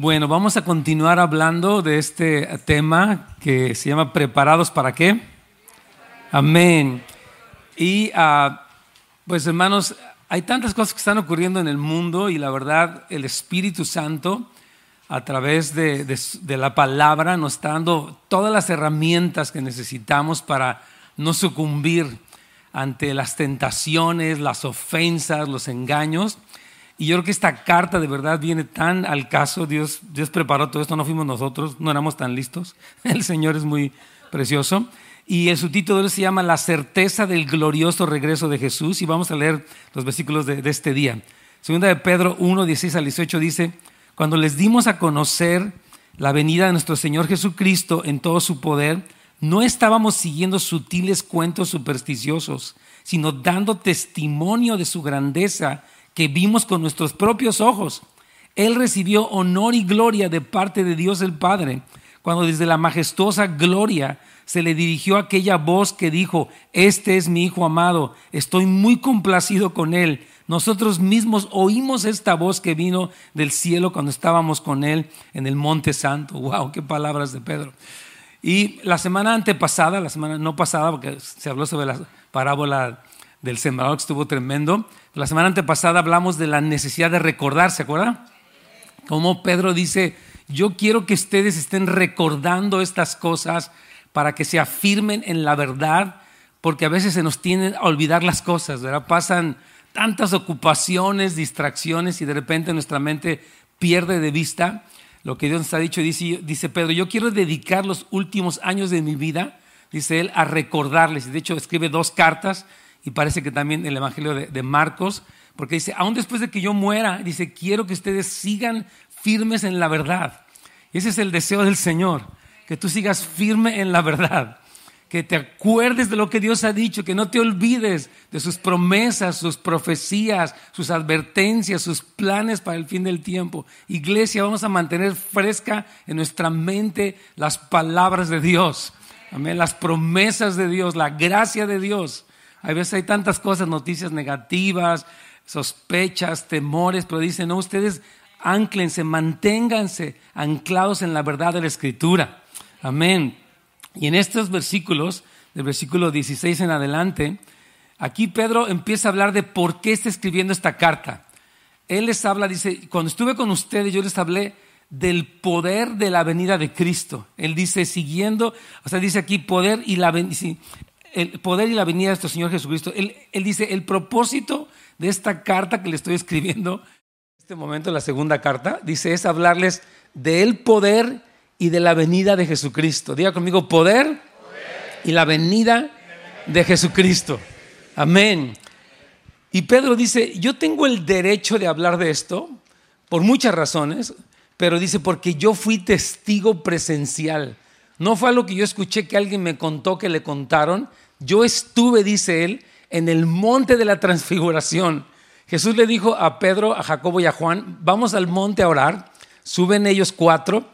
Bueno, vamos a continuar hablando de este tema que se llama ¿Preparados para qué? Amén. Y ah, pues hermanos, hay tantas cosas que están ocurriendo en el mundo y la verdad el Espíritu Santo a través de, de la palabra nos está dando todas las herramientas que necesitamos para no sucumbir ante las tentaciones, las ofensas, los engaños. Y yo creo que esta carta de verdad viene tan al caso. Dios, Dios preparó todo esto, no fuimos nosotros, no éramos tan listos. El Señor es muy precioso. Y el subtítulo se llama La certeza del glorioso regreso de Jesús. Y vamos a leer los versículos de, de este día. Segunda de Pedro 1, 16 al 18 dice, cuando les dimos a conocer la venida de nuestro Señor Jesucristo en todo su poder, no estábamos siguiendo sutiles cuentos supersticiosos, sino dando testimonio de su grandeza que vimos con nuestros propios ojos. Él recibió honor y gloria de parte de Dios el Padre, cuando desde la majestuosa gloria se le dirigió aquella voz que dijo, este es mi Hijo amado, estoy muy complacido con él. Nosotros mismos oímos esta voz que vino del cielo cuando estábamos con él en el Monte Santo. ¡Wow! ¡Qué palabras de Pedro! Y la semana antepasada, la semana no pasada, porque se habló sobre la parábola del sembrador que estuvo tremendo, la semana antepasada hablamos de la necesidad de recordar, ¿se acuerdan? Como Pedro dice, yo quiero que ustedes estén recordando estas cosas para que se afirmen en la verdad, porque a veces se nos tienen a olvidar las cosas, ¿verdad? Pasan tantas ocupaciones, distracciones y de repente nuestra mente pierde de vista lo que Dios nos ha dicho. Dice, dice Pedro, yo quiero dedicar los últimos años de mi vida, dice él, a recordarles. De hecho escribe dos cartas y parece que también el Evangelio de, Marcos, porque dice, aún después de que yo muera, dice, quiero que ustedes sigan firmes en la verdad. Y ese es el deseo del Señor, que tú sigas firme en la verdad, que te acuerdes de lo que Dios ha dicho, que no te olvides de sus promesas, sus profecías, sus advertencias, sus planes para el fin del tiempo. Iglesia, vamos a mantener fresca en nuestra mente las palabras de Dios. Amén, las promesas de Dios, la gracia de Dios. A veces hay tantas cosas, noticias negativas, sospechas, temores, pero dicen, no, ustedes anclense, manténganse anclados en la verdad de la Escritura. Amén. Y en estos versículos, del versículo 16 en adelante, aquí Pedro empieza a hablar de por qué está escribiendo esta carta. Él les habla, dice, cuando estuve con ustedes yo les hablé del poder de la venida de Cristo. Él dice, siguiendo, o sea, dice aquí poder y la el poder y la venida de nuestro Señor Jesucristo. Él, dice, el propósito de esta carta que le estoy escribiendo, en este momento, la segunda carta, dice, es hablarles del poder y de la venida de Jesucristo. Diga conmigo, poder, y la venida de Jesucristo. Amén. Y Pedro dice, yo tengo el derecho de hablar de esto por muchas razones, pero dice, porque yo fui testigo presencial. No fue algo que yo escuché que alguien me contó que le contaron. Yo estuve, dice él, en el monte de la transfiguración. Jesús le dijo a Pedro, a Jacobo y a Juan, vamos al monte a orar. Suben ellos cuatro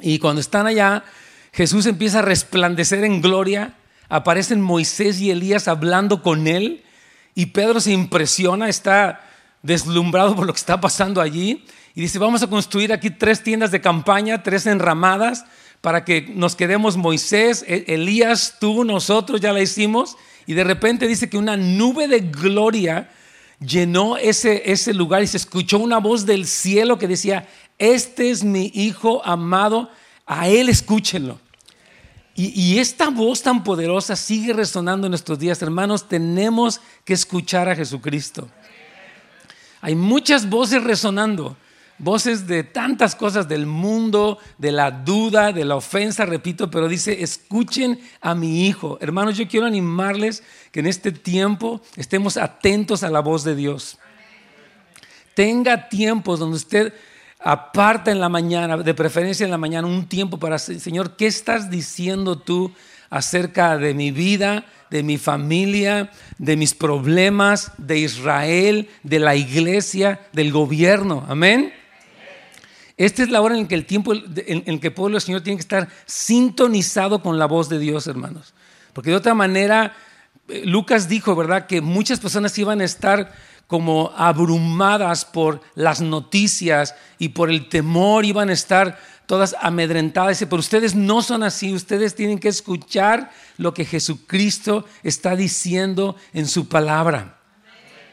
y cuando están allá, Jesús empieza a resplandecer en gloria. Aparecen Moisés y Elías hablando con él y Pedro se impresiona, está deslumbrado por lo que está pasando allí y dice, vamos a construir aquí tres tiendas de campaña, tres enramadas para que nos quedemos Moisés, e-, Elías, tú, nosotros ya la hicimos. Y de repente dice que una nube de gloria llenó ese, ese lugar y se escuchó una voz del cielo que decía, este es mi hijo amado, a él escúchenlo. Y, y, esta voz tan poderosa sigue resonando en nuestros días, hermanos, tenemos que escuchar a Jesucristo. Hay muchas voces resonando, voces de tantas cosas del mundo, de la duda, de la ofensa, repito, pero dice, escuchen a mi hijo. Hermanos, yo quiero animarles que en este tiempo estemos atentos a la voz de Dios. Tenga tiempos donde usted aparta en la mañana, de preferencia en la mañana, un tiempo para, Señor, ¿qué estás diciendo tú acerca de mi vida, de mi familia, de mis problemas, de Israel, de la iglesia, del gobierno? Amén. Esta es la hora en que el tiempo en, que el pueblo del Señor tiene que estar sintonizado con la voz de Dios, hermanos. Porque de otra manera, eh, Lucas dijo, ¿verdad?, que muchas personas iban a estar como abrumadas por las noticias y por el temor, iban a estar todas amedrentadas. Pero ustedes no son así, ustedes tienen que escuchar lo que Jesucristo está diciendo en su palabra.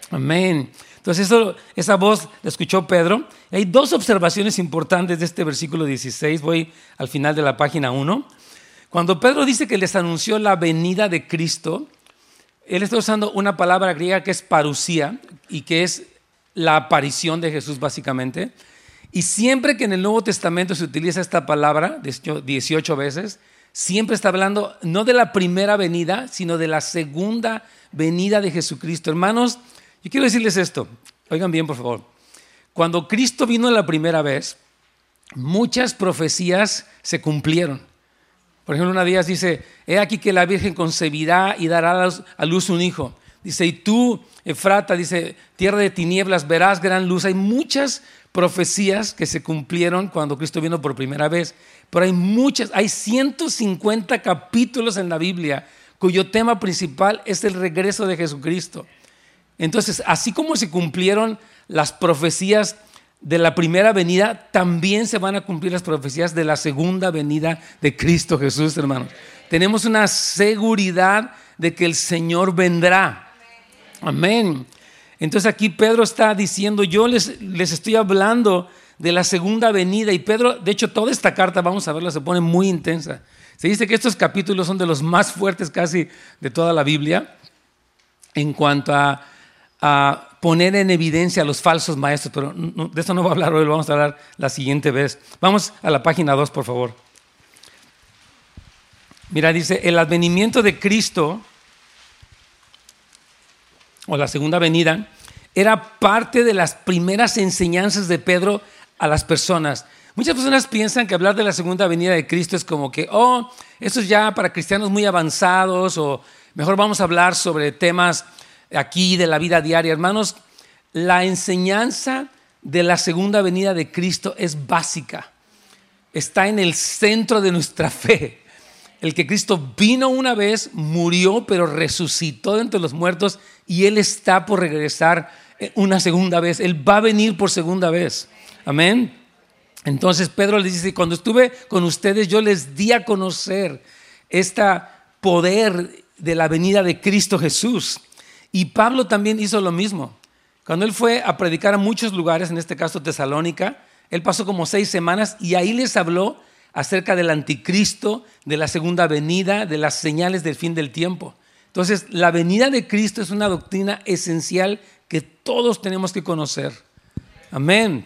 Amén. Entonces esa voz la escuchó Pedro. Hay dos observaciones importantes de este versículo 16. Voy al final de la página 1. Cuando Pedro dice que les anunció la venida de Cristo, él está usando una palabra griega que es parusía y que es la aparición de Jesús básicamente. Y siempre que en el Nuevo Testamento se utiliza esta palabra, 18 veces, siempre está hablando no de la primera venida, sino de la segunda venida de Jesucristo. Hermanos, yo quiero decirles esto, oigan bien por favor. Cuando Cristo vino la primera vez, muchas profecías se cumplieron. Por ejemplo, una de ellas dice, he aquí que la Virgen concebirá y dará a luz un hijo. Dice, y tú, Efrata, dice, tierra de tinieblas, verás gran luz. Hay muchas profecías que se cumplieron cuando Cristo vino por primera vez, pero hay muchas, hay 150 capítulos en la Biblia cuyo tema principal es el regreso de Jesucristo. Entonces, así como se cumplieron las profecías de la primera venida, también se van a cumplir las profecías de la segunda venida de Cristo Jesús, hermanos. Tenemos una seguridad de que el Señor vendrá. Amén. Entonces aquí Pedro está diciendo, yo les, les estoy hablando de la segunda venida y Pedro, de hecho toda esta carta, vamos a verla, se pone muy intensa. Se dice que estos capítulos son de los más fuertes casi de toda la Biblia en cuanto a a poner en evidencia a los falsos maestros, pero de eso no voy a hablar hoy, lo vamos a hablar la siguiente vez. Vamos a la página 2, por favor. Mira, dice, el advenimiento de Cristo, o la segunda venida, era parte de las primeras enseñanzas de Pedro a las personas. Muchas personas piensan que hablar de la segunda venida de Cristo es como que, oh, eso es ya para cristianos muy avanzados, o mejor vamos a hablar sobre temas aquí de la vida diaria. Hermanos, la enseñanza de la segunda venida de Cristo es básica. Está en el centro de nuestra fe. El que Cristo vino una vez, murió, pero resucitó de entre los muertos y Él está por regresar una segunda vez. Él va a venir por segunda vez. Amén. Entonces Pedro les dice, cuando estuve con ustedes yo les di a conocer este poder de la venida de Cristo Jesús. Y Pablo también hizo lo mismo. Cuando él fue a predicar a muchos lugares, en este caso Tesalónica, él pasó como seis semanas y ahí les habló acerca del anticristo, de la segunda venida, de las señales del fin del tiempo. Entonces, la venida de Cristo es una doctrina esencial que todos tenemos que conocer. Amén.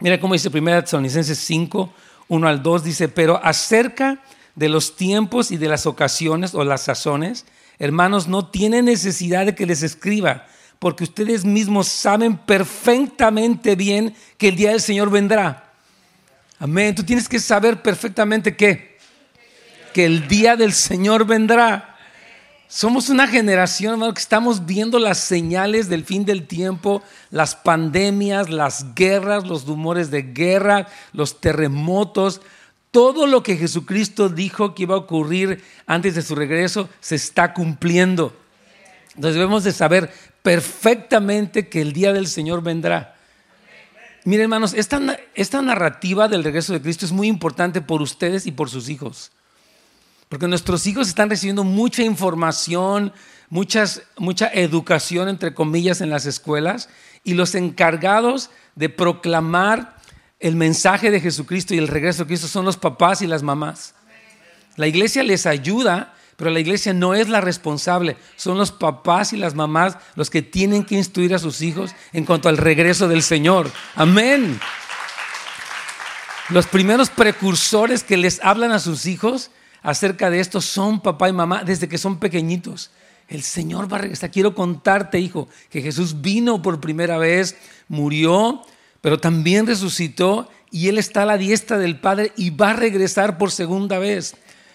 Mira cómo dice 1 Tesalonicenses 5, 1 al 2, dice, pero acerca de los tiempos y de las ocasiones o las sazones, Hermanos, no tienen necesidad de que les escriba, porque ustedes mismos saben perfectamente bien que el día del Señor vendrá. Amén. Tú tienes que saber perfectamente qué. Que el día del Señor vendrá. Somos una generación, hermano, que estamos viendo las señales del fin del tiempo, las pandemias, las guerras, los rumores de guerra, los terremotos. Todo lo que Jesucristo dijo que iba a ocurrir antes de su regreso se está cumpliendo. Entonces debemos de saber perfectamente que el día del Señor vendrá. Miren hermanos, esta, esta narrativa del regreso de Cristo es muy importante por ustedes y por sus hijos. Porque nuestros hijos están recibiendo mucha información, muchas, mucha educación, entre comillas, en las escuelas, y los encargados de proclamar el mensaje de Jesucristo y el regreso de Cristo son los papás y las mamás. La iglesia les ayuda, pero la iglesia no es la responsable. Son los papás y las mamás los que tienen que instruir a sus hijos en cuanto al regreso del Señor. Amén. Los primeros precursores que les hablan a sus hijos acerca de esto son papá y mamá desde que son pequeñitos. El Señor va a regresar. Quiero contarte, hijo, que Jesús vino por primera vez, murió, pero también resucitó y Él está a la diestra del Padre y va a regresar por segunda vez.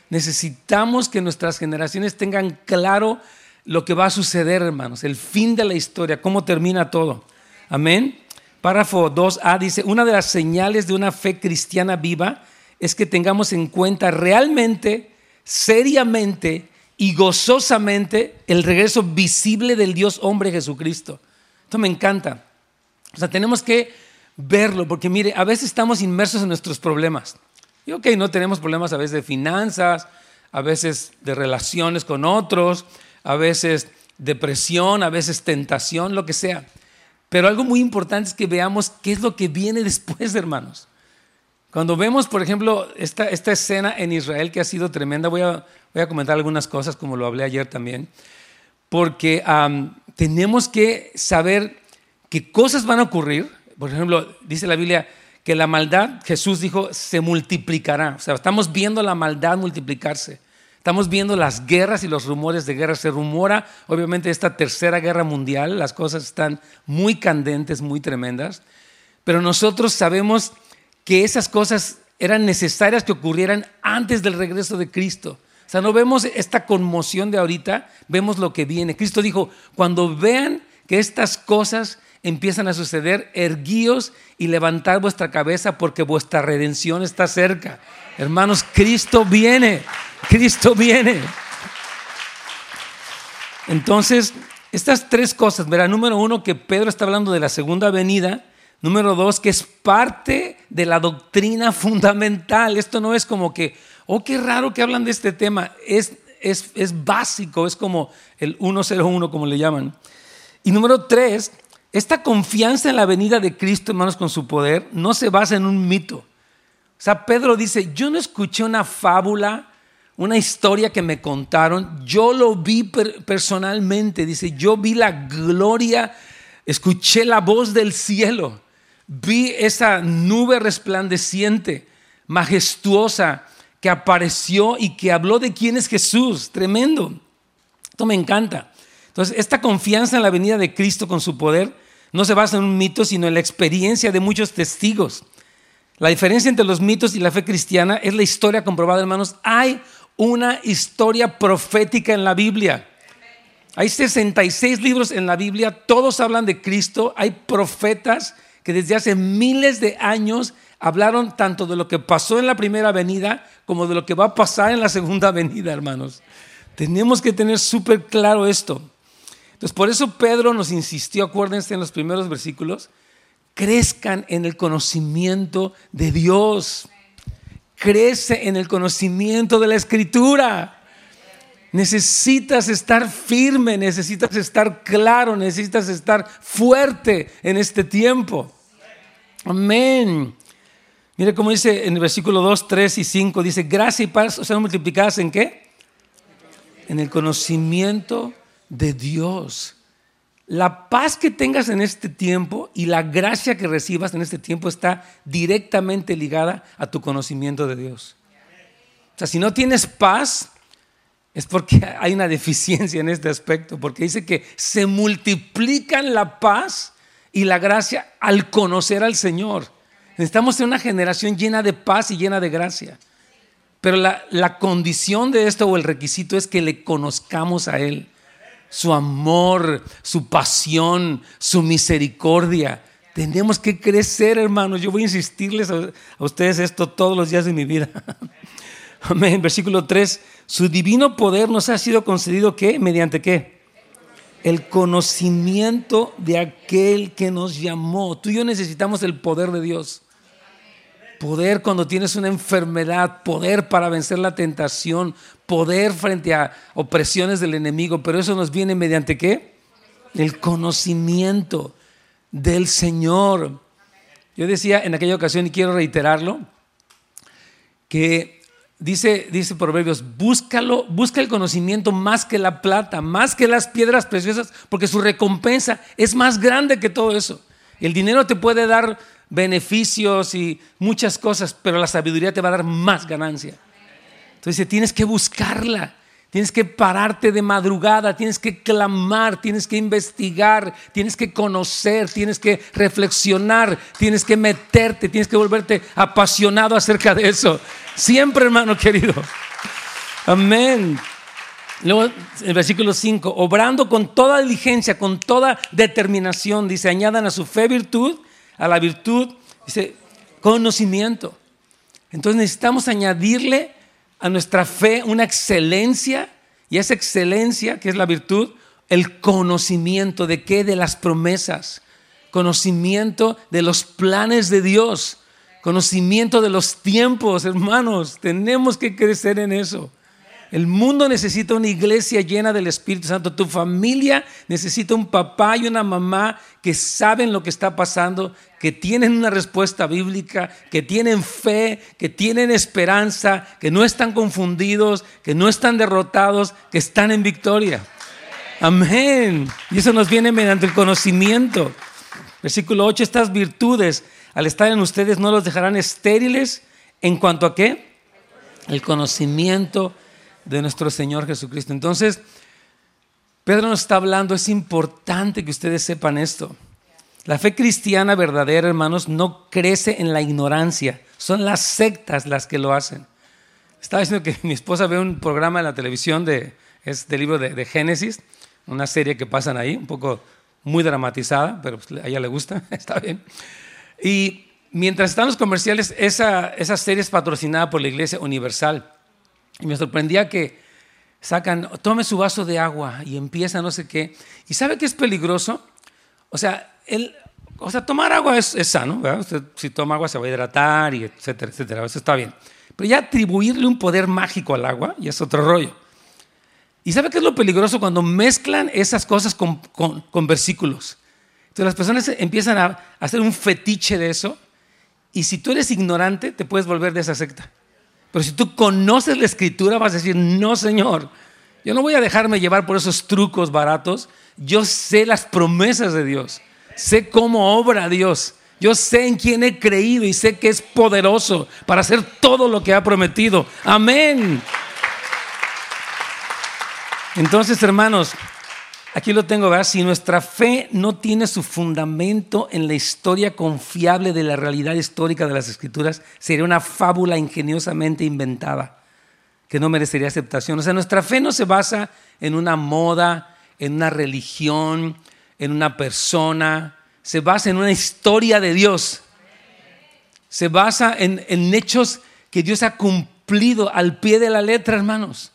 Necesitamos que nuestras generaciones tengan claro lo que va a suceder, hermanos, el fin de la historia, cómo termina todo. Amén. Párrafo 2a dice, una de las señales de una fe cristiana viva es que tengamos en cuenta realmente, seriamente y gozosamente el regreso visible del Dios hombre Jesucristo. Esto me encanta. O sea, tenemos que verlo, porque mire, a veces estamos inmersos en nuestros problemas. Y ok, no tenemos problemas a veces de finanzas, a veces de relaciones con otros, a veces depresión, a veces tentación, lo que sea. Pero algo muy importante es que veamos qué es lo que viene después, hermanos. Cuando vemos, por ejemplo, esta, esta escena en Israel que ha sido tremenda, voy a, voy a comentar algunas cosas como lo hablé ayer también, porque tenemos que saber qué cosas van a ocurrir. Por ejemplo, dice la Biblia que la maldad, Jesús dijo, se multiplicará. O sea, estamos viendo la maldad multiplicarse. Estamos viendo las guerras y los rumores de guerra. Se rumora, obviamente, esta tercera guerra mundial. Las cosas están muy candentes, muy tremendas. Pero nosotros sabemos que esas cosas eran necesarias que ocurrieran antes del regreso de Cristo. O sea, no vemos esta conmoción de ahorita, vemos lo que viene. Cristo dijo, cuando vean que estas cosas empiezan a suceder, erguíos y levantad vuestra cabeza porque vuestra redención está cerca. Hermanos, Cristo viene, Cristo viene. Entonces, estas tres cosas, verá, número uno, que Pedro está hablando de la segunda venida, Número dos, que es parte de la doctrina fundamental. Esto no es como que, oh, qué raro que hablan de este tema. Es, es, es básico, es como el 101, como le llaman. Y número tres, esta confianza en la venida de Cristo, hermanos, con su poder, no se basa en un mito. O sea, Pedro dice, yo no escuché una fábula, una historia que me contaron, yo lo vi personalmente, dice, yo vi la gloria, escuché la voz del cielo vi esa nube resplandeciente, majestuosa, que apareció y que habló de quién es Jesús. Tremendo. Esto me encanta. Entonces, esta confianza en la venida de Cristo con su poder no se basa en un mito, sino en la experiencia de muchos testigos. La diferencia entre los mitos y la fe cristiana es la historia comprobada, hermanos. Hay una historia profética en la Biblia. Hay 66 libros en la Biblia, todos hablan de Cristo, hay profetas que desde hace miles de años hablaron tanto de lo que pasó en la primera venida como de lo que va a pasar en la segunda venida, hermanos. Tenemos que tener súper claro esto. Entonces, por eso Pedro nos insistió, acuérdense en los primeros versículos, crezcan en el conocimiento de Dios. Crece en el conocimiento de la escritura. Necesitas estar firme, necesitas estar claro, necesitas estar fuerte en este tiempo. Amén. Mire cómo dice en el versículo 2, 3 y 5, dice, gracia y paz sean multiplicadas en qué? En el conocimiento de Dios. La paz que tengas en este tiempo y la gracia que recibas en este tiempo está directamente ligada a tu conocimiento de Dios. O sea, si no tienes paz, es porque hay una deficiencia en este aspecto, porque dice que se multiplican la paz y la gracia al conocer al Señor. Necesitamos ser una generación llena de paz y llena de gracia. Pero la, la, condición de esto o el requisito es que le conozcamos a Él. Su amor, su pasión, su misericordia. Tenemos que crecer, hermanos. Yo voy a insistirles a, ustedes esto todos los días de mi vida. Amén. Versículo 3. Su divino poder nos ha sido concedido ¿qué? ¿Mediante qué? el conocimiento de aquel que nos llamó. Tú y yo necesitamos el poder de Dios. Poder cuando tienes una enfermedad, poder para vencer la tentación, poder frente a opresiones del enemigo, pero eso nos viene mediante qué? El conocimiento del Señor. Yo decía en aquella ocasión, y quiero reiterarlo, que Dice, dice Proverbios, búscalo, busca el conocimiento más que la plata, más que las piedras preciosas, porque su recompensa es más grande que todo eso. El dinero te puede dar beneficios y muchas cosas, pero la sabiduría te va a dar más ganancia. Entonces tienes que buscarla. Tienes que pararte de madrugada, tienes que clamar, tienes que investigar, tienes que conocer, tienes que reflexionar, tienes que meterte, tienes que volverte apasionado acerca de eso. Siempre, hermano querido. Amén. Luego, el versículo 5, obrando con toda diligencia, con toda determinación, dice, añadan a su fe virtud, a la virtud, dice, conocimiento. Entonces necesitamos añadirle a nuestra fe una excelencia y esa excelencia, que es la virtud, el conocimiento de qué? De las promesas, conocimiento de los planes de Dios, conocimiento de los tiempos, hermanos. Tenemos que crecer en eso. El mundo necesita una iglesia llena del Espíritu Santo. Tu familia necesita un papá y una mamá que saben lo que está pasando, que tienen una respuesta bíblica, que tienen fe, que tienen esperanza, que no están confundidos, que no están derrotados, que están en victoria. Amén. Y eso nos viene mediante el conocimiento. Versículo 8, estas virtudes al estar en ustedes no los dejarán estériles en cuanto a qué? El conocimiento de nuestro Señor Jesucristo. Entonces, Pedro nos está hablando, es importante que ustedes sepan esto. La fe cristiana verdadera, hermanos, no crece en la ignorancia. Son las sectas las que lo hacen. Estaba diciendo que mi esposa ve un programa en la televisión de, es del libro de, Génesis, una serie que pasan ahí, un poco muy dramatizada, pero pues, a ella le gusta, está bien. Y mientras están los comerciales, esa, esa serie es patrocinada por la Iglesia Universal. Y me sorprendía que sacan, tome su vaso de agua y empieza no sé qué. ¿Y sabe qué es peligroso? O sea, el, o sea tomar agua es, sano, ¿verdad? Usted si toma agua se va a hidratar y etcétera, etcétera. Eso está bien. Pero ya atribuirle un poder mágico al agua ya es otro rollo. ¿Y sabe qué es lo peligroso cuando mezclan esas cosas con, con, versículos? Entonces las personas empiezan a hacer un fetiche de eso y si tú eres ignorante te puedes volver de esa secta. Pero si tú conoces la escritura, vas a decir, no, Señor, yo no voy a dejarme llevar por esos trucos baratos. Yo sé las promesas de Dios. Sé cómo obra Dios. Yo sé en quién he creído y sé que es poderoso para hacer todo lo que ha prometido. Amén. Entonces, hermanos, Aquí lo tengo, ¿verdad? Si nuestra fe no tiene su fundamento en la historia confiable de la realidad histórica de las Escrituras, sería una fábula ingeniosamente inventada que no merecería aceptación. O sea, nuestra fe no se basa en una moda, en una religión, en una persona, se basa en una historia de Dios. Se basa en, en hechos que Dios ha cumplido al pie de la letra, hermanos,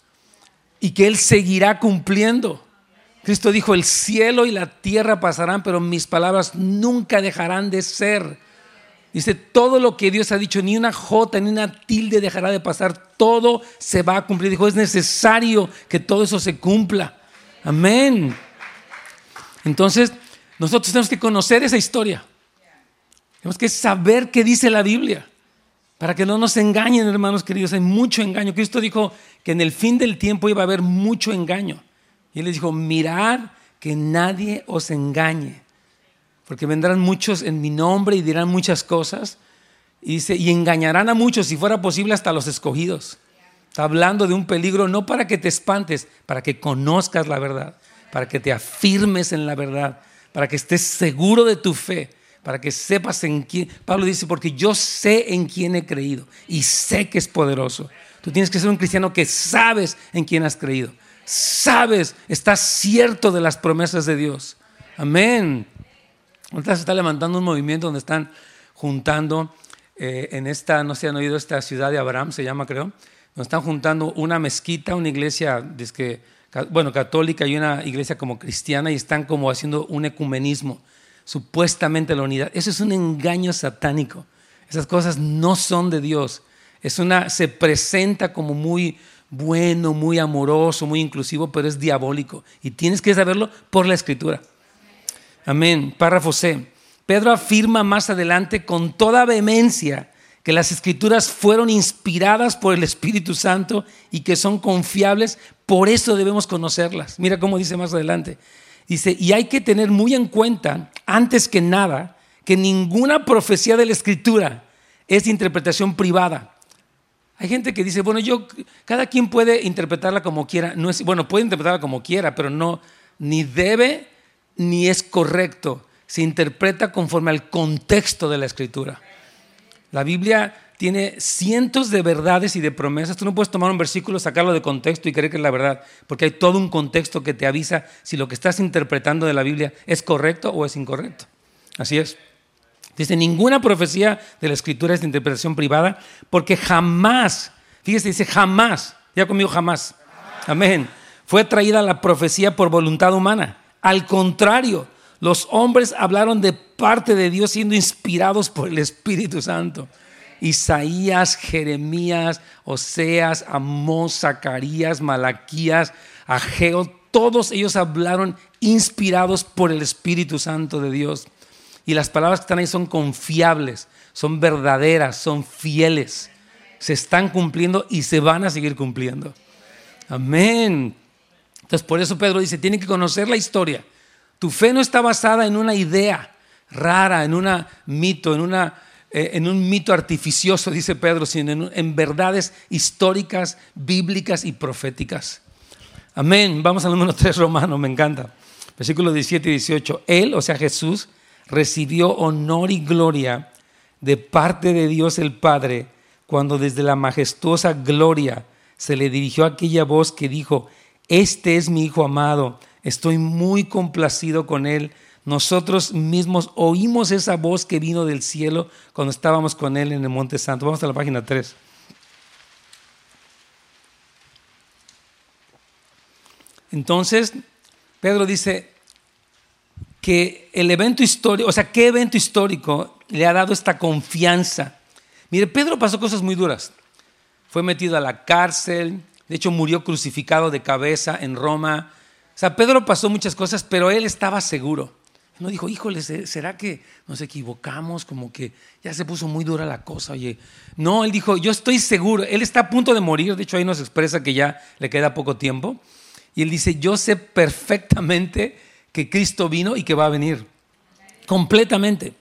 y que Él seguirá cumpliendo. Cristo dijo, el cielo y la tierra pasarán, pero mis palabras nunca dejarán de ser. Dice, todo lo que Dios ha dicho, ni una jota, ni una tilde dejará de pasar, todo se va a cumplir. Dijo, es necesario que todo eso se cumpla. Amén. Entonces, nosotros tenemos que conocer esa historia. Tenemos que saber qué dice la Biblia. Para que no nos engañen, hermanos queridos, hay mucho engaño. Cristo dijo que en el fin del tiempo iba a haber mucho engaño. Y él les dijo, mirad que nadie os engañe, porque vendrán muchos en mi nombre y dirán muchas cosas, y, dice, y engañarán a muchos, si fuera posible, hasta los escogidos. Está hablando de un peligro no para que te espantes, para que conozcas la verdad, para que te afirmes en la verdad, para que estés seguro de tu fe, para que sepas en quién. Pablo dice, porque yo sé en quién he creído y sé que es poderoso. Tú tienes que ser un cristiano que sabes en quién has creído sabes, estás cierto de las promesas de Dios. Amén. Ahorita se está levantando un movimiento donde están juntando eh, en esta, no sé si han oído, esta ciudad de Abraham, se llama creo, donde están juntando una mezquita, una iglesia, bueno, católica y una iglesia como cristiana y están como haciendo un ecumenismo, supuestamente la unidad. Eso es un engaño satánico. Esas cosas no son de Dios. Es una, se presenta como muy, bueno, muy amoroso, muy inclusivo, pero es diabólico. Y tienes que saberlo por la escritura. Amén. Párrafo C. Pedro afirma más adelante con toda vehemencia que las escrituras fueron inspiradas por el Espíritu Santo y que son confiables, por eso debemos conocerlas. Mira cómo dice más adelante. Dice, y hay que tener muy en cuenta, antes que nada, que ninguna profecía de la escritura es interpretación privada hay gente que dice, bueno, yo, cada quien puede interpretarla como quiera. No es, bueno, puede interpretarla como quiera, pero no, ni debe ni es correcto. Se interpreta conforme al contexto de la escritura. La Biblia tiene cientos de verdades y de promesas. Tú no puedes tomar un versículo, sacarlo de contexto y creer que es la verdad, porque hay todo un contexto que te avisa si lo que estás interpretando de la Biblia es correcto o es incorrecto. Así es. Dice, ninguna profecía de la escritura es de interpretación privada, porque jamás, fíjese, dice jamás, ya conmigo jamás, amén, fue traída la profecía por voluntad humana. Al contrario, los hombres hablaron de parte de Dios siendo inspirados por el Espíritu Santo. Isaías, Jeremías, Oseas, Amós, Zacarías, Malaquías, Ageo, todos ellos hablaron inspirados por el Espíritu Santo de Dios. Y las palabras que están ahí son confiables, son verdaderas, son fieles. Se están cumpliendo y se van a seguir cumpliendo. Amén. Entonces por eso Pedro dice, tiene que conocer la historia. Tu fe no está basada en una idea rara, en un mito, eh, en un mito artificioso, dice Pedro, sino en, en verdades históricas, bíblicas y proféticas. Amén. Vamos al número 3 romano, me encanta. Versículos 17 y 18. Él, o sea Jesús, recibió honor y gloria de parte de Dios el Padre cuando desde la majestuosa gloria se le dirigió aquella voz que dijo, este es mi Hijo amado, estoy muy complacido con él. Nosotros mismos oímos esa voz que vino del cielo cuando estábamos con él en el Monte Santo. Vamos a la página 3. Entonces, Pedro dice que el evento histórico, o sea, ¿qué evento histórico le ha dado esta confianza? Mire, Pedro pasó cosas muy duras. Fue metido a la cárcel, de hecho murió crucificado de cabeza en Roma. O sea, Pedro pasó muchas cosas, pero él estaba seguro. No dijo, híjole, ¿será que nos equivocamos? Como que ya se puso muy dura la cosa, oye. No, él dijo, yo estoy seguro. Él está a punto de morir, de hecho ahí nos expresa que ya le queda poco tiempo. Y él dice, yo sé perfectamente que Cristo vino y que va a venir. Completamente.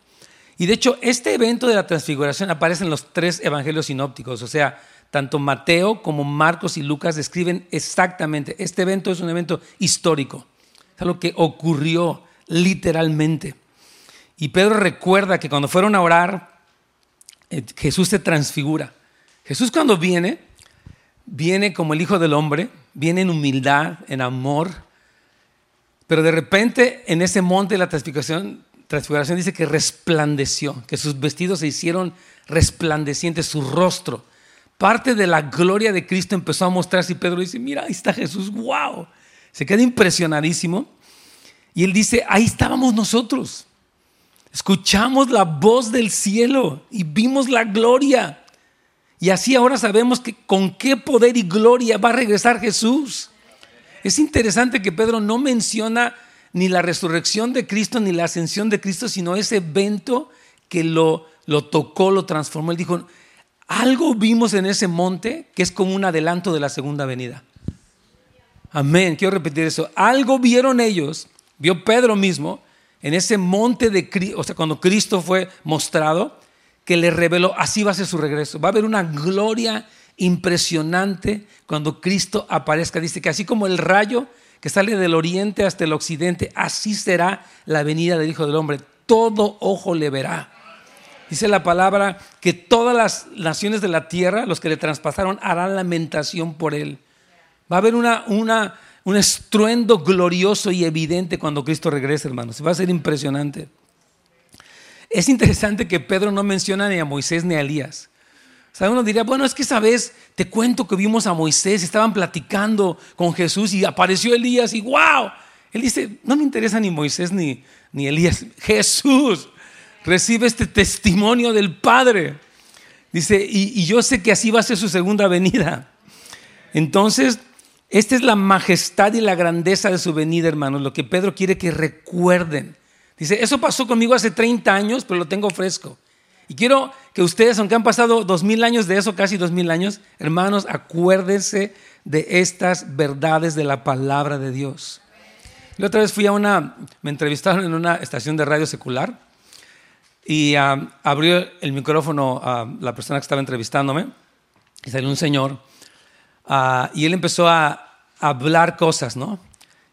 Y de hecho, este evento de la transfiguración aparece en los tres evangelios sinópticos. O sea, tanto Mateo como Marcos y Lucas describen exactamente. Este evento es un evento histórico. Es algo que ocurrió literalmente. Y Pedro recuerda que cuando fueron a orar, eh, Jesús se transfigura. Jesús cuando viene, viene como el Hijo del Hombre, viene en humildad, en amor, pero de repente en ese monte de la transfiguración, transfiguración dice que resplandeció, que sus vestidos se hicieron resplandecientes, su rostro. Parte de la gloria de Cristo empezó a mostrarse y Pedro dice, mira, ahí está Jesús, wow. Se queda impresionadísimo. Y él dice, ahí estábamos nosotros. Escuchamos la voz del cielo y vimos la gloria. Y así ahora sabemos que con qué poder y gloria va a regresar Jesús. Es interesante que Pedro no menciona ni la resurrección de Cristo ni la ascensión de Cristo, sino ese evento que lo, lo tocó, lo transformó. Él dijo, algo vimos en ese monte que es como un adelanto de la segunda venida. Amén, quiero repetir eso. Algo vieron ellos, vio Pedro mismo, en ese monte de Cristo, o sea, cuando Cristo fue mostrado, que le reveló, así va a ser su regreso. Va a haber una gloria impresionante cuando Cristo aparezca. Dice que así como el rayo que sale del oriente hasta el occidente, así será la venida del Hijo del Hombre. Todo ojo le verá. Dice la palabra que todas las naciones de la tierra, los que le traspasaron, harán lamentación por él. Va a haber una, un estruendo glorioso y evidente cuando Cristo regrese, hermanos. Va a ser impresionante. Es interesante que Pedro no menciona ni a Moisés ni a Elías. O sea, uno diría, bueno, es que esa vez te cuento que vimos a Moisés, estaban platicando con Jesús y apareció Elías y wow. Él dice, no me interesa ni Moisés ni, ni Elías. Jesús recibe este testimonio del Padre. Dice, y, y yo sé que así va a ser su segunda venida. Entonces, esta es la majestad y la grandeza de su venida, hermanos, lo que Pedro quiere que recuerden. Dice, eso pasó conmigo hace 30 años, pero lo tengo fresco. Y quiero que ustedes, aunque han pasado dos mil años de eso, casi dos mil años, hermanos, acuérdense de estas verdades de la palabra de Dios. La otra vez fui a una, me entrevistaron en una estación de radio secular y abrió el micrófono a la persona que estaba entrevistándome y salió un señor ah, y él empezó a, hablar cosas, ¿no?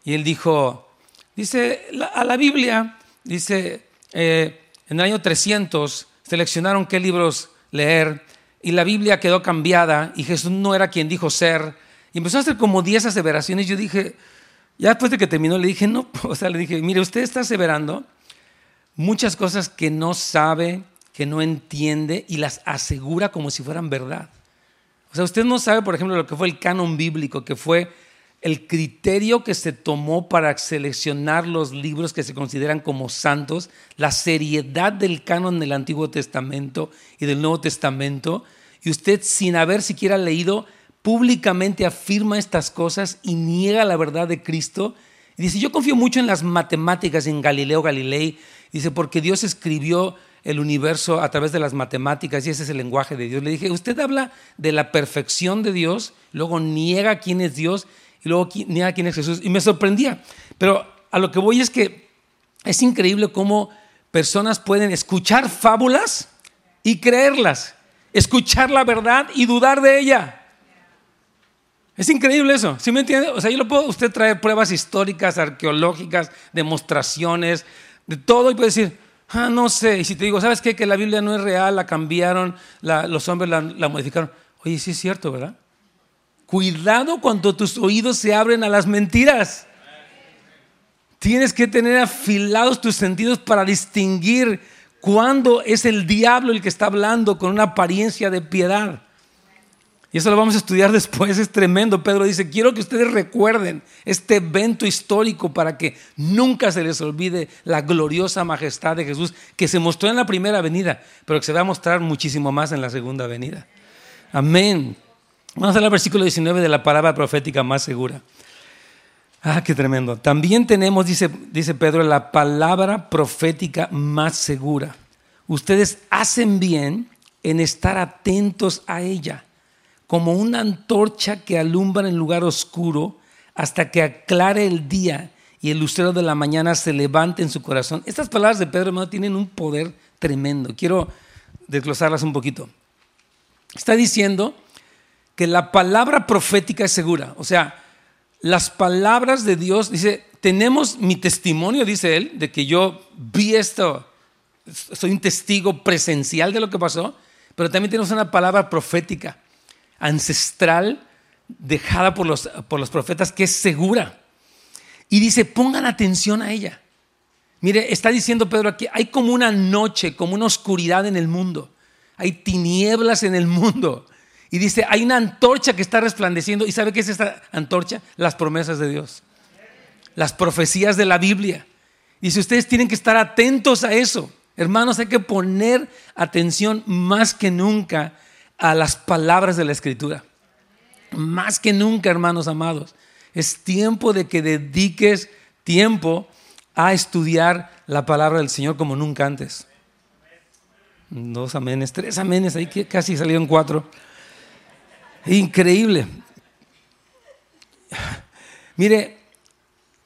Y él dijo, dice, a la Biblia Dice, eh, en el año 300 seleccionaron qué libros leer y la Biblia quedó cambiada y Jesús no era quien dijo ser. Y empezó a hacer como 10 aseveraciones. Yo dije, ya después de que terminó, le dije, no, o sea, le dije, mire, usted está aseverando muchas cosas que no sabe, que no entiende y las asegura como si fueran verdad. O sea, usted no sabe, por ejemplo, lo que fue el canon bíblico, que fue el criterio que se tomó para seleccionar los libros que se consideran como santos, la seriedad del canon del Antiguo Testamento y del Nuevo Testamento, y usted sin haber siquiera leído, públicamente afirma estas cosas y niega la verdad de Cristo. Y dice, yo confío mucho en las matemáticas, en Galileo Galilei, dice, porque Dios escribió el universo a través de las matemáticas y ese es el lenguaje de Dios. Le dije, usted habla de la perfección de Dios, luego niega quién es Dios y luego niega quién es Jesús. Y me sorprendía. Pero a lo que voy es que es increíble cómo personas pueden escuchar fábulas y creerlas, escuchar la verdad y dudar de ella. Es increíble eso, ¿sí me entiende? O sea, yo lo puedo usted traer pruebas históricas, arqueológicas, demostraciones, de todo y puede decir, ah, no sé. Y si te digo, ¿sabes qué? Que la Biblia no es real, la cambiaron, los hombres la modificaron. Oye, sí es cierto, ¿verdad? Cuidado cuando tus oídos se abren a las mentiras. Tienes que tener afilados tus sentidos para distinguir cuándo es el diablo el que está hablando con una apariencia de piedad. Y eso lo vamos a estudiar después, es tremendo. Pedro dice, quiero que ustedes recuerden este evento histórico para que nunca se les olvide la gloriosa majestad de Jesús que se mostró en la primera venida, pero que se va a mostrar muchísimo más en la segunda venida. Amén. Vamos al versículo 19 de la palabra profética más segura. Ah, qué tremendo. También tenemos, dice, dice Pedro, la palabra profética más segura. Ustedes hacen bien en estar atentos a ella, como una antorcha que alumbra en lugar oscuro hasta que aclare el día y el lucero de la mañana se levante en su corazón. Estas palabras de Pedro, hermano, tienen un poder tremendo. Quiero desglosarlas un poquito. Está diciendo que la palabra profética es segura. O sea, las palabras de Dios, dice, tenemos mi testimonio, dice él, de que yo vi esto, soy un testigo presencial de lo que pasó, pero también tenemos una palabra profética, ancestral, dejada por los, por los profetas, que es segura. Y dice, pongan atención a ella. Mire, está diciendo Pedro aquí, hay como una noche, como una oscuridad en el mundo, hay tinieblas en el mundo. Y dice, hay una antorcha que está resplandeciendo. ¿Y sabe qué es esta antorcha? Las promesas de Dios. Las profecías de la Biblia. Y si ustedes tienen que estar atentos a eso. Hermanos, hay que poner atención más que nunca a las palabras de la Escritura. Más que nunca, hermanos amados. Es tiempo de que dediques tiempo a estudiar la palabra del Señor como nunca antes. Dos amenes, tres amenes, ahí casi salieron cuatro. Increíble. Mire,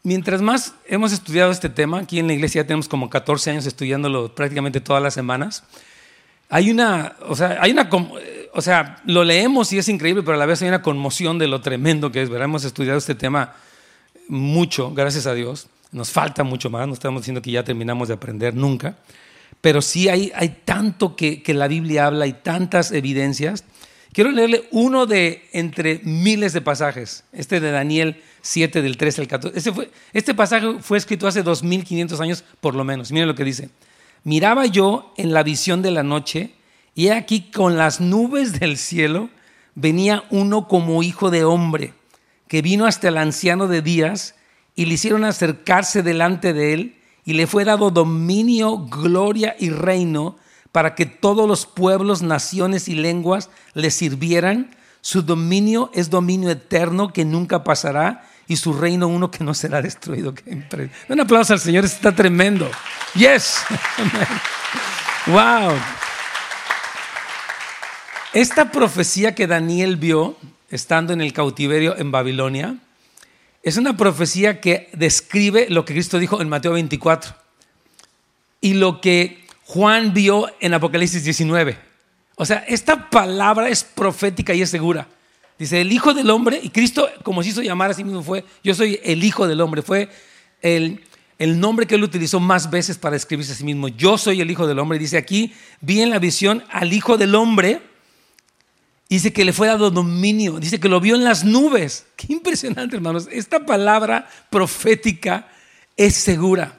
mientras más hemos estudiado este tema, aquí en la iglesia tenemos como 14 años estudiándolo prácticamente todas las semanas, hay una, o sea, hay una, o sea, lo leemos y es increíble, pero a la vez hay una conmoción de lo tremendo que es, ¿verdad? Hemos estudiado este tema mucho, gracias a Dios. Nos falta mucho más, no estamos diciendo que ya terminamos de aprender nunca, pero sí hay, hay tanto que, que la Biblia habla y tantas evidencias Quiero leerle uno de entre miles de pasajes, este de Daniel 7 del 13 al 14. Este, fue, este pasaje fue escrito hace 2500 años por lo menos. Miren lo que dice. Miraba yo en la visión de la noche y aquí con las nubes del cielo venía uno como hijo de hombre que vino hasta el anciano de días y le hicieron acercarse delante de él y le fue dado dominio, gloria y reino para que todos los pueblos, naciones y lenguas le sirvieran. Su dominio es dominio eterno que nunca pasará y su reino uno que no será destruido. Un aplauso al Señor, está tremendo. Yes. wow. Esta profecía que Daniel vio estando en el cautiverio en Babilonia es una profecía que describe lo que Cristo dijo en Mateo 24 y lo que Juan vio en Apocalipsis 19. O sea, esta palabra es profética y es segura. Dice, el Hijo del Hombre, y Cristo, como se hizo llamar a sí mismo, fue, yo soy el Hijo del Hombre, fue el, el nombre que él utilizó más veces para describirse a sí mismo. Yo soy el Hijo del Hombre. Dice aquí, vi en la visión al Hijo del Hombre, dice que le fue dado dominio, dice que lo vio en las nubes. Qué impresionante, hermanos. Esta palabra profética es segura,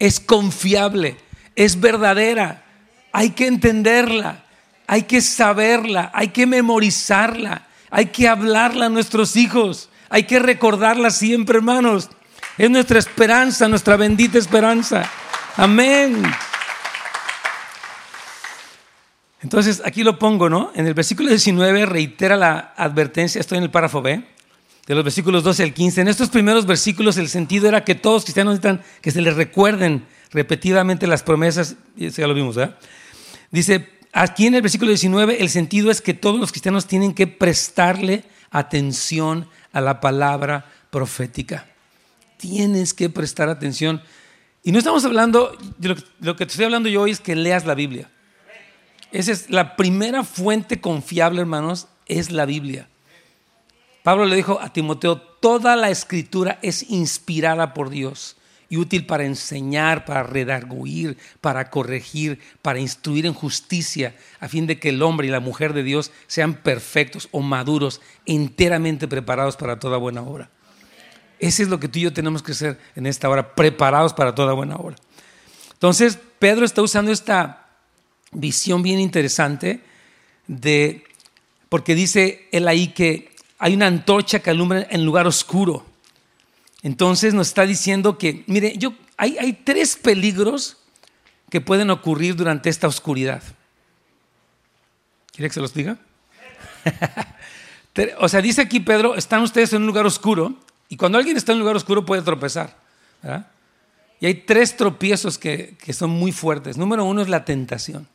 es confiable es verdadera. Hay que entenderla, hay que saberla, hay que memorizarla, hay que hablarla a nuestros hijos, Hay que recordarla siempre, hermanos. Es nuestra esperanza, nuestra bendita esperanza. Amén. Entonces, aquí lo pongo, ¿no? En el versículo 19 reitera la advertencia, estoy en el párrafo B, de los versículos 12 al 15. En estos primeros versículos el sentido era que todos cristianos necesitan que se les recuerden repetidamente las promesas, ya lo vimos, ¿verdad? Dice, aquí en el versículo 19 el sentido es que todos los cristianos tienen que prestarle atención a la palabra profética. Tienes que prestar atención. Y no estamos hablando, lo, lo que te estoy hablando yo hoy es que leas la Biblia. Esa es la primera fuente confiable, hermanos, es la Biblia. Pablo le dijo a Timoteo, toda la escritura es inspirada por Dios y útil para enseñar, para redarguir, para corregir, para instruir en justicia, a fin de que el hombre y la mujer de Dios sean perfectos o maduros, enteramente preparados para toda buena obra. Ese es lo que tú y yo tenemos que ser en esta hora, preparados para toda buena obra. Entonces, Pedro está usando esta visión bien interesante de, porque dice él ahí que hay una antorcha que alumbra en lugar oscuro. Entonces nos está diciendo que, mire, yo, hay, hay tres peligros que pueden ocurrir durante esta oscuridad. ¿Quiere que se los diga? o sea, dice aquí Pedro, están ustedes en un lugar oscuro y cuando alguien está en un lugar oscuro puede tropezar. Y hay tres tropiezos que, que son muy fuertes. Número uno es la tentación.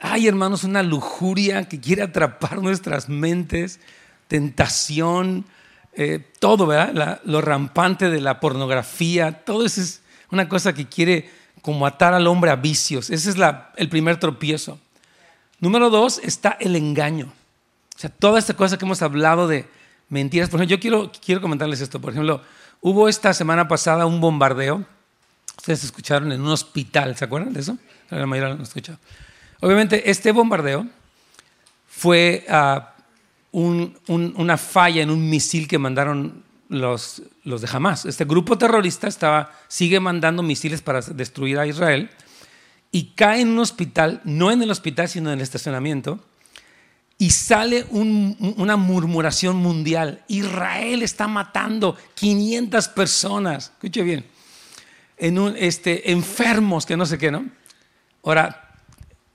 Hay, hermanos, una lujuria que quiere atrapar nuestras mentes, tentación, eh, todo, ¿verdad? lo rampante de la pornografía, todo eso es una cosa que quiere como atar al hombre a vicios. Ese es el primer tropiezo. Número dos está el engaño. O sea, toda esta cosa que hemos hablado de mentiras. Por ejemplo, yo quiero, quiero comentarles esto. Por ejemplo, hubo esta semana pasada un bombardeo. Ustedes escucharon en un hospital, ¿se acuerdan de eso? La mayoría lo han escuchado. Obviamente, este bombardeo fue ah, una falla en un misil que mandaron los, los de Hamas. Este grupo terrorista estaba, sigue mandando misiles para destruir a Israel y cae en un hospital, no en el hospital, sino en el estacionamiento, y sale una murmuración mundial. Israel está matando 500 personas, escuche bien, en un, este, enfermos, que no sé qué, ¿no? Ahora,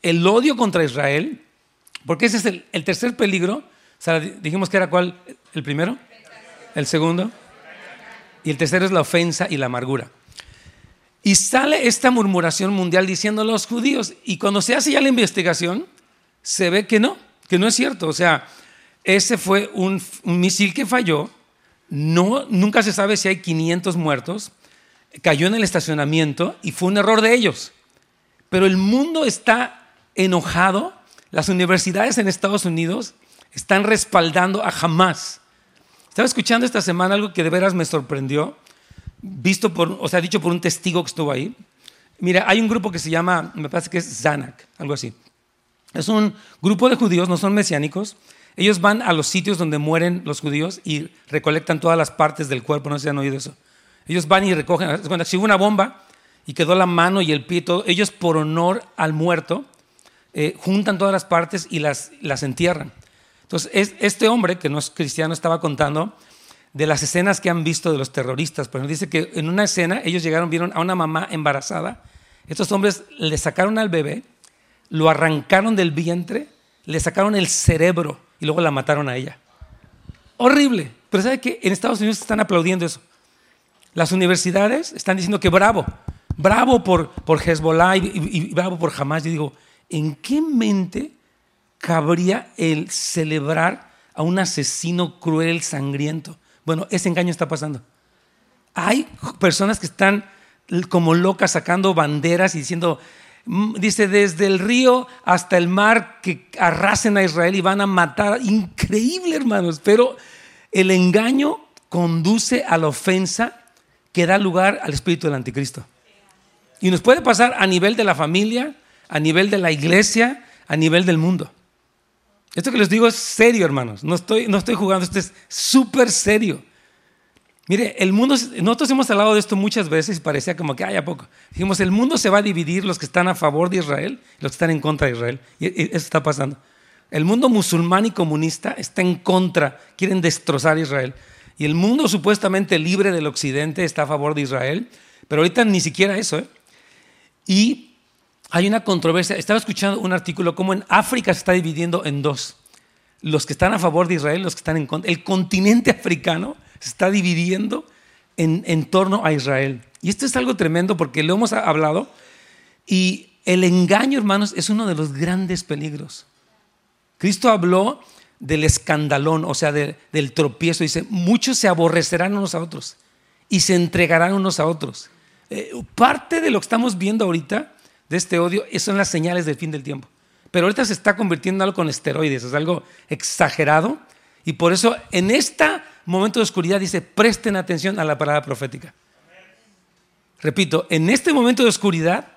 el odio contra Israel, porque ese es el, tercer peligro. Sea, dijimos que era cuál, el primero, el segundo, y el tercero es la ofensa y la amargura. Y sale esta murmuración mundial diciendo los judíos, y cuando se hace ya la investigación, se ve que no, que no es cierto. O sea, ese fue un, un misil que falló, no, nunca se sabe si hay 500 muertos, cayó en el estacionamiento y fue un error de ellos. Pero el mundo está enojado, las universidades en Estados Unidos están respaldando a Hamas. Estaba escuchando esta semana algo que de veras me sorprendió, visto por, o sea, dicho por un testigo que estuvo ahí. Mira, hay un grupo que se llama, me parece que es Zanak, algo así. Es un grupo de judíos, no son mesiánicos. Ellos van a los sitios donde mueren los judíos y recolectan todas las partes del cuerpo, no si han oído eso. Ellos van y recogen, si hubo una bomba y quedó la mano y el pie, todo, ellos por honor al muerto eh, juntan todas las partes y las, las entierran. Entonces, este hombre, que no es cristiano, estaba contando de las escenas que han visto de los terroristas. Pero dice que en una escena ellos llegaron, vieron a una mamá embarazada. Estos hombres le sacaron al bebé, lo arrancaron del vientre, le sacaron el cerebro y luego la mataron a ella. Horrible. Pero ¿sabe que En Estados Unidos están aplaudiendo eso. Las universidades están diciendo que bravo, bravo por, por Hezbollah y, y bravo por Hamas. Yo digo, ¿en qué mente cabría el celebrar a un asesino cruel, sangriento? Bueno, ese engaño está pasando. Hay personas que están como locas sacando banderas y diciendo, mm, dice, desde el río hasta el mar que arrasen a Israel y van a matar. Increíble, hermanos, pero el engaño conduce a la ofensa que da lugar al espíritu del anticristo. Y nos puede pasar a nivel de la familia, a nivel de la iglesia, a nivel del mundo. Esto que les digo es serio, hermanos. No estoy, no estoy jugando, esto es súper serio. Mire, el mundo, nosotros hemos hablado de esto muchas veces y parecía como que hay a poco. Dijimos, el mundo se va a dividir los que están a favor de Israel los que están en contra de Israel. Y eso está pasando. El mundo musulmán y comunista está en contra, quieren destrozar a Israel. Y el mundo supuestamente libre del occidente está a favor de Israel, pero ahorita ni siquiera eso. ¿eh? Y hay una controversia. Estaba escuchando un artículo como en África se está dividiendo en dos. Los que están a favor de Israel, los que están en contra. El continente africano se está dividiendo en, torno a Israel. Y esto es algo tremendo porque lo hemos hablado. Y el engaño, hermanos, es uno de los grandes peligros. Cristo habló del escandalón, o sea, del tropiezo. Dice, muchos se aborrecerán unos a otros y se entregarán unos a otros. Eh, parte de lo que estamos viendo ahorita, de este odio, son las señales del fin del tiempo. Pero ahorita se está convirtiendo en algo con esteroides, es algo exagerado. Y por eso en este momento de oscuridad dice, presten atención a la palabra profética. Repito, en este momento de oscuridad,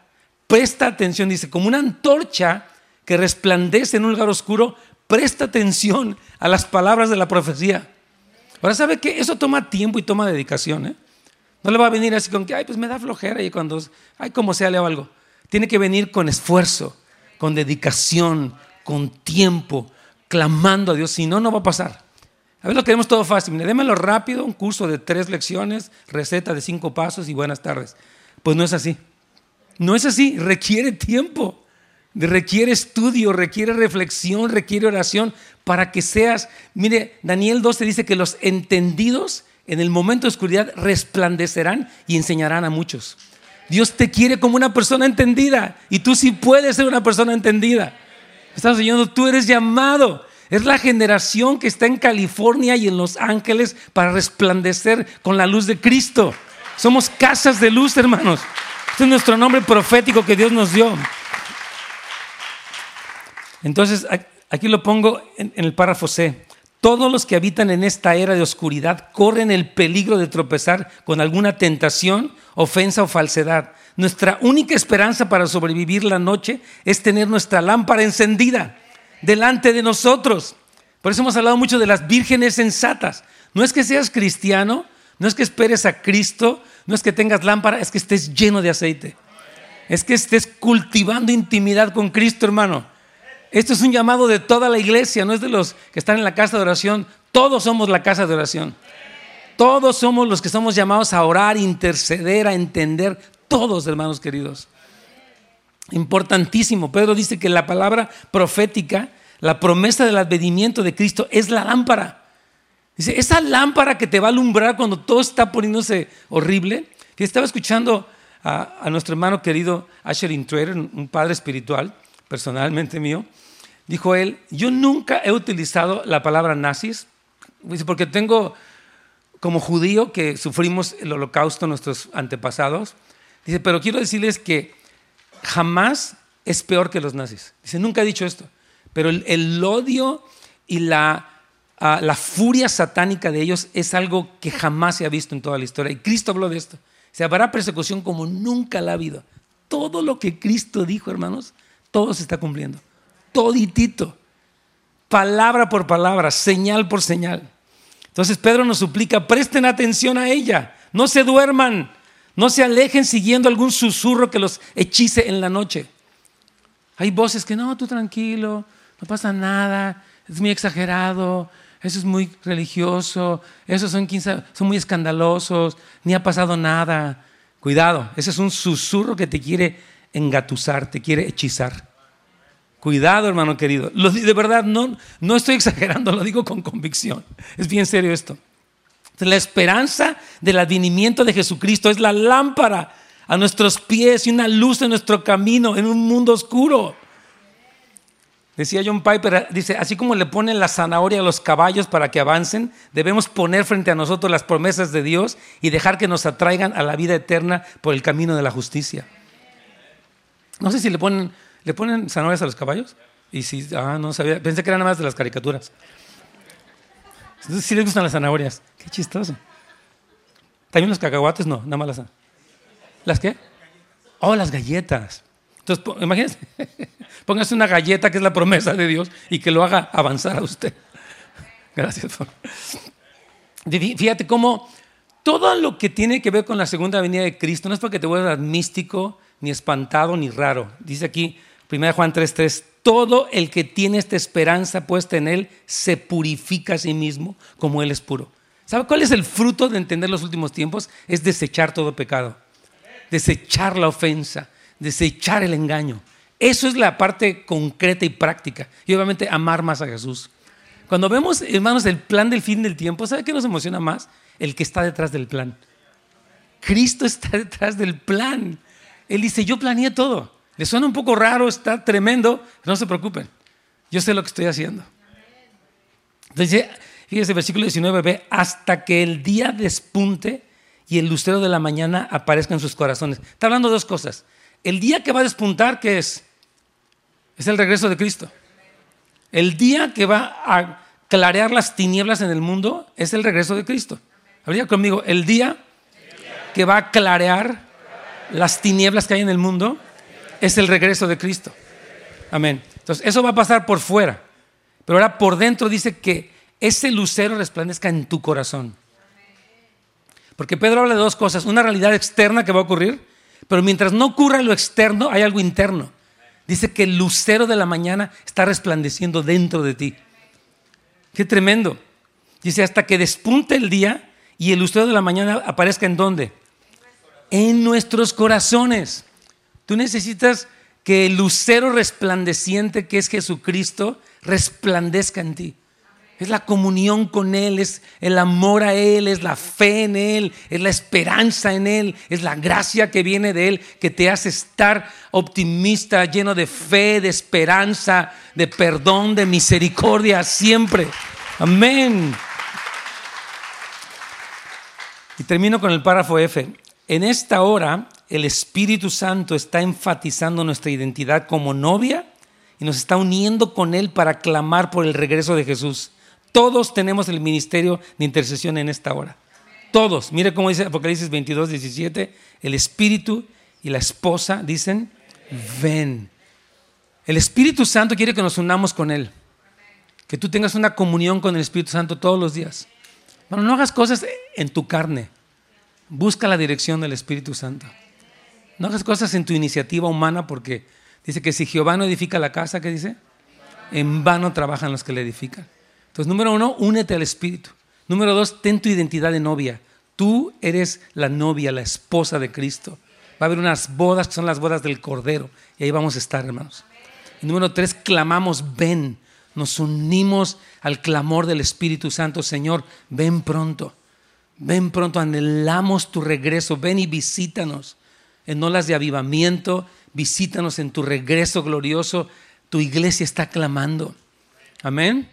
presta atención, dice, como una antorcha que resplandece en un lugar oscuro, presta atención a las palabras de la profecía. Ahora, ¿sabe qué? Eso toma tiempo y toma dedicación. ¿eh? No le va a venir así con que, ay, pues me da flojera y cuando, ay, como sea, leo algo. Tiene que venir con esfuerzo, con dedicación, con tiempo, clamando a Dios. Si no, no va a pasar. A ver, lo queremos todo fácil. Mire, démelo rápido, un curso de tres lecciones, receta de cinco pasos y buenas tardes. Pues no es así. No es así. Requiere tiempo requiere estudio, requiere reflexión, requiere oración para que seas, mire, Daniel 12 dice que los entendidos en el momento de oscuridad resplandecerán y enseñarán a muchos. Dios te quiere como una persona entendida y tú sí puedes ser una persona entendida. Estás oyendo, tú eres llamado. Es la generación que está en California y en Los Ángeles para resplandecer con la luz de Cristo. Somos casas de luz, hermanos. Este es nuestro nombre profético que Dios nos dio. Entonces, aquí lo pongo en el párrafo C. Todos los que habitan en esta era de oscuridad corren el peligro de tropezar con alguna tentación, ofensa o falsedad. Nuestra única esperanza para sobrevivir la noche es tener nuestra lámpara encendida delante de nosotros. Por eso hemos hablado mucho de las vírgenes sensatas. No es que seas cristiano, no es que esperes a Cristo, no es que tengas lámpara, es que estés lleno de aceite. Es que estés cultivando intimidad con Cristo, hermano. Esto es un llamado de toda la iglesia, no es de los que están en la casa de oración. Todos somos la casa de oración. Todos somos los que somos llamados a orar, interceder, a entender. Todos, hermanos queridos. Importantísimo. Pedro dice que la palabra profética, la promesa del advenimiento de Cristo es la lámpara. Dice, esa lámpara que te va a alumbrar cuando todo está poniéndose horrible. Que estaba escuchando a, nuestro hermano querido Asher Intrater, un padre espiritual, personalmente mío, Dijo él, yo nunca he utilizado la palabra nazis, porque tengo como judío que sufrimos el holocausto nuestros antepasados. Dice, pero quiero decirles que jamás es peor que los nazis. Dice, nunca he dicho esto, pero el, odio y la, ah, la furia satánica de ellos es algo que jamás se ha visto en toda la historia. Y Cristo habló de esto. Se habrá persecución como nunca la ha habido. Todo lo que Cristo dijo, hermanos, todo se está cumpliendo toditito, palabra por palabra, señal por señal. Entonces Pedro nos suplica, presten atención a ella, no se duerman, no se alejen siguiendo algún susurro que los hechice en la noche. Hay voces que no, tú tranquilo, no pasa nada, es muy exagerado, eso es muy religioso, esos son, son muy escandalosos, ni ha pasado nada. Cuidado, ese es un susurro que te quiere engatusar, te quiere hechizar. Cuidado, hermano querido. de verdad, no, no estoy exagerando, lo digo con convicción. Es bien serio esto. La esperanza del advenimiento de Jesucristo es la lámpara a nuestros pies y una luz en nuestro camino en un mundo oscuro. Decía John Piper, dice, así como le ponen la zanahoria a los caballos para que avancen, debemos poner frente a nosotros las promesas de Dios y dejar que nos atraigan a la vida eterna por el camino de la justicia. No sé si le ponen ¿Le ponen zanahorias a los caballos? Y si, ah, no sabía, pensé que eran nada más de las caricaturas. Entonces sí les gustan las zanahorias. Qué chistoso. También los cacahuates, no, nada más las. ¿Las qué? Oh, las galletas. Entonces, imagínense, póngase una galleta que es la promesa de Dios y que lo haga avanzar a usted. Gracias. Fíjate cómo todo lo que tiene que ver con la segunda venida de Cristo no es porque te vuelvas místico, ni espantado, ni raro. Dice aquí 1 Juan 3, todo el que tiene esta esperanza puesta en Él se purifica a sí mismo como Él es puro. ¿Sabe cuál es el fruto de entender los últimos tiempos? Es desechar todo pecado, desechar la ofensa, desechar el engaño. Eso es la parte concreta y práctica. Y obviamente amar más a Jesús. Cuando vemos, hermanos, el plan del fin del tiempo, ¿sabe qué nos emociona más? El que está detrás del plan. Cristo está detrás del plan. Él dice, yo planeé todo. Le suena un poco raro, está tremendo, no se preocupen. Yo sé lo que estoy haciendo. Entonces, fíjese, versículo 19b, hasta que el día despunte y el lucero de la mañana aparezca en sus corazones. Está hablando de dos cosas. El día que va a despuntar, ¿qué es? Es el regreso de Cristo. El día que va a clarear las tinieblas en el mundo es el regreso de Cristo. Habría conmigo, el día que va a clarear las tinieblas que hay en el mundo es el regreso de Cristo. Amén. Entonces, eso va a pasar por fuera. Pero ahora por dentro dice que ese lucero resplandezca en tu corazón. Porque Pedro habla de dos cosas. Una realidad externa que va a ocurrir, pero mientras no ocurra lo externo, hay algo interno. Dice que el lucero de la mañana está resplandeciendo dentro de ti. Qué tremendo. Dice, hasta que despunte el día y el lucero de la mañana aparezca en dónde? En nuestros corazones. Tú necesitas que el lucero resplandeciente que es Jesucristo resplandezca en ti. Es la comunión con Él, es el amor a Él, es la fe en Él, es la esperanza en Él, es la gracia que viene de Él que te hace estar optimista, lleno de fe, de esperanza, de perdón, de misericordia siempre. Amén. Y termino con el párrafo F. En esta hora, el Espíritu Santo está enfatizando nuestra identidad como novia y nos está uniendo con Él para clamar por el regreso de Jesús. Todos tenemos el ministerio de intercesión en esta hora. Todos. Mire cómo dice Apocalipsis 22, 17. El Espíritu y la esposa dicen, ven. El Espíritu Santo quiere que nos unamos con Él. Que tú tengas una comunión con el Espíritu Santo todos los días. Bueno, no hagas cosas en tu carne. Busca la dirección del Espíritu Santo. No hagas cosas en tu iniciativa humana porque dice que si Jehová no edifica la casa, ¿qué dice? En vano trabajan los que la edifican. Entonces, número uno, únete al Espíritu. Número dos, ten tu identidad de novia. Tú eres la novia, la esposa de Cristo. Va a haber unas bodas que son las bodas del Cordero. Y ahí vamos a estar, hermanos. Y número tres, clamamos, ven. Nos unimos al clamor del Espíritu Santo. Señor, ven pronto. Ven pronto, anhelamos tu regreso. Ven y visítanos en olas de avivamiento. Visítanos en tu regreso glorioso. Tu iglesia está clamando. Amén.